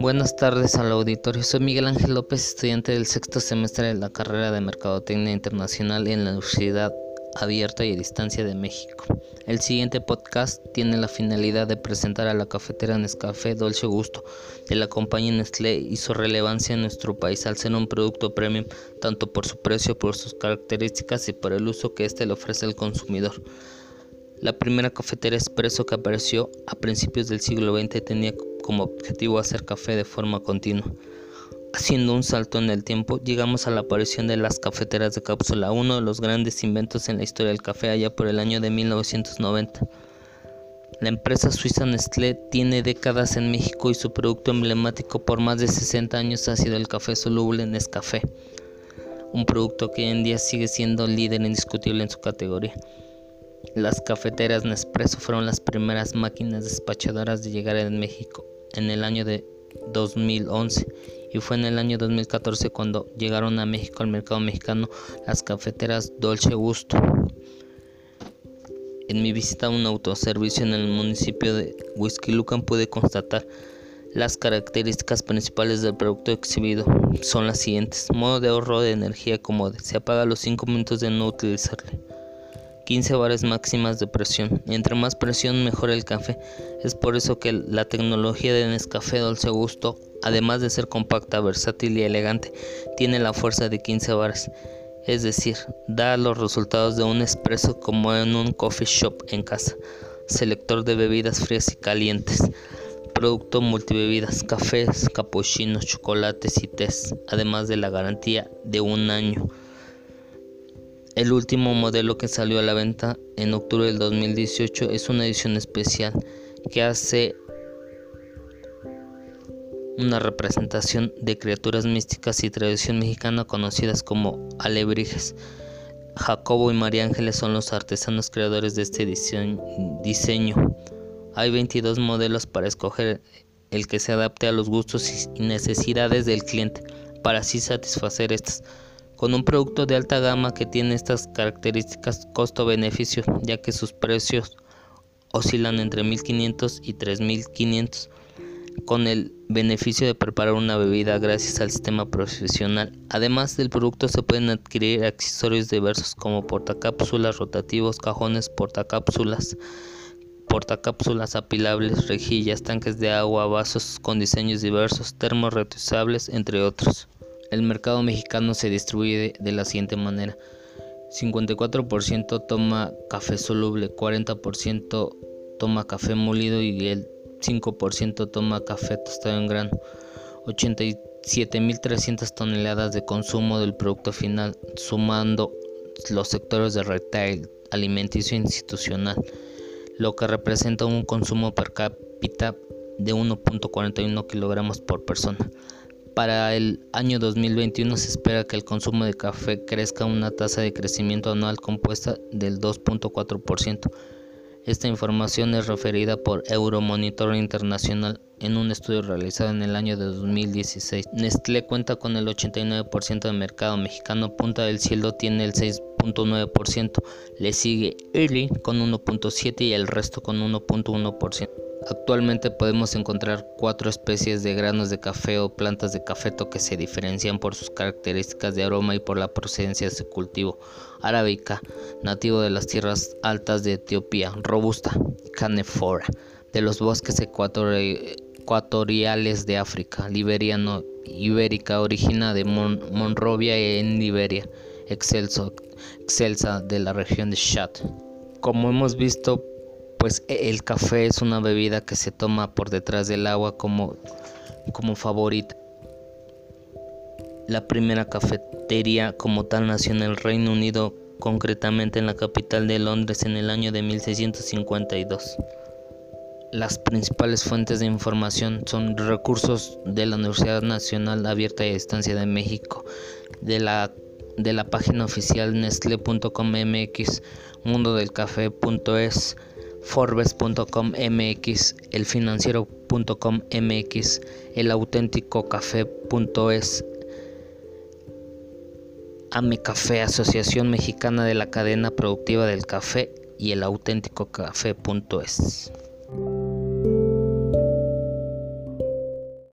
Buenas tardes al auditorio. Soy Miguel Ángel López, estudiante del sexto semestre de la carrera de Mercadotecnia Internacional en la Universidad Abierta y a Distancia de México. El siguiente podcast tiene la finalidad de presentar a la cafetera Nescafé Dolce Gusto de la compañía Nestlé y su relevancia en nuestro país al ser un producto premium tanto por su precio, por sus características y por el uso que éste le ofrece al consumidor. La primera cafetera expreso que apareció a principios del siglo XX tenía como objetivo hacer café de forma continua. Haciendo un salto en el tiempo, llegamos a la aparición de las cafeteras de cápsula, uno de los grandes inventos en la historia del café allá por el año de 1990. La empresa suiza Nestlé tiene décadas en México y su producto emblemático por más de 60 años ha sido el café soluble Nescafé, un producto que hoy en día sigue siendo líder indiscutible en su categoría. Las cafeteras Nespresso fueron las primeras máquinas despachadoras de llegar en México en el año de 2011 y fue en el año 2014 cuando llegaron a México al mercado mexicano las cafeteras Dolce Gusto. En mi visita a un autoservicio en el municipio de Huizquilucan pude constatar las características principales del producto exhibido son las siguientes. Modo de ahorro de energía cómodo. Se apaga a los 5 minutos de no utilizarle. 15 bares máximas de presión. Entre más presión, mejor el café. Es por eso que la tecnología de Nescafé Dolce Gusto, además de ser compacta, versátil y elegante, tiene la fuerza de 15 bares. Es decir, da los resultados de un espresso como en un coffee shop en casa. Selector de bebidas frías y calientes. Producto multibebidas, cafés, capuchinos, chocolates y tés, además de la garantía de un año. El último modelo que salió a la venta en octubre del 2018 es una edición especial que hace una representación de criaturas místicas y tradición mexicana conocidas como alebrijes. Jacobo y María Ángeles son los artesanos creadores de este diseño. Hay 22 modelos para escoger el que se adapte a los gustos y necesidades del cliente para así satisfacer estas con un producto de alta gama que tiene estas características costo-beneficio, ya que sus precios oscilan entre 1500 y 3500, con el beneficio de preparar una bebida gracias al sistema profesional. Además del producto se pueden adquirir accesorios diversos como portacápsulas rotativos, cajones portacápsulas, portacápsulas apilables, rejillas, tanques de agua, vasos con diseños diversos, termos reutilizables, entre otros. El mercado mexicano se distribuye de la siguiente manera. 54% toma café soluble, 40% toma café molido y el 5% toma café tostado en grano. 87.300 toneladas de consumo del producto final, sumando los sectores de retail, alimenticio e institucional, lo que representa un consumo per cápita de 1.41 kilogramos por persona. Para el año 2021 se espera que el consumo de café crezca una tasa de crecimiento anual compuesta del 2.4%. Esta información es referida por Euromonitor Internacional en un estudio realizado en el año de 2016. Nestlé cuenta con el 89% del mercado mexicano, Punta del Cielo tiene el 6.9%, le sigue Early con 1.7% y el resto con 1.1%. Actualmente podemos encontrar cuatro especies de granos de café o plantas de cafeto que se diferencian por sus características de aroma y por la procedencia de su cultivo. Arábica, nativo de las tierras altas de Etiopía, robusta, canefora, de los bosques ecuatoriales de África, liberiano, ibérica, origina de Monrovia en Liberia, excelso, excelsa de la región de Chad. Como hemos visto, pues e, el café es una bebida que se toma por detrás del agua como, como favorita. La primera cafetería como tal nació en el Reino Unido, concretamente en la capital de Londres en el año de 1652. Las principales fuentes de información son recursos de la Universidad Nacional Abierta y Distancia de México, de la, de la página oficial nestle.com.mx, mundodelcafé.es, Forbes.com MX, elfinanciero.com MX, elauténticocafé.es, AME Café, Asociación Mexicana de la Cadena Productiva del Café y elauténticocafé.es.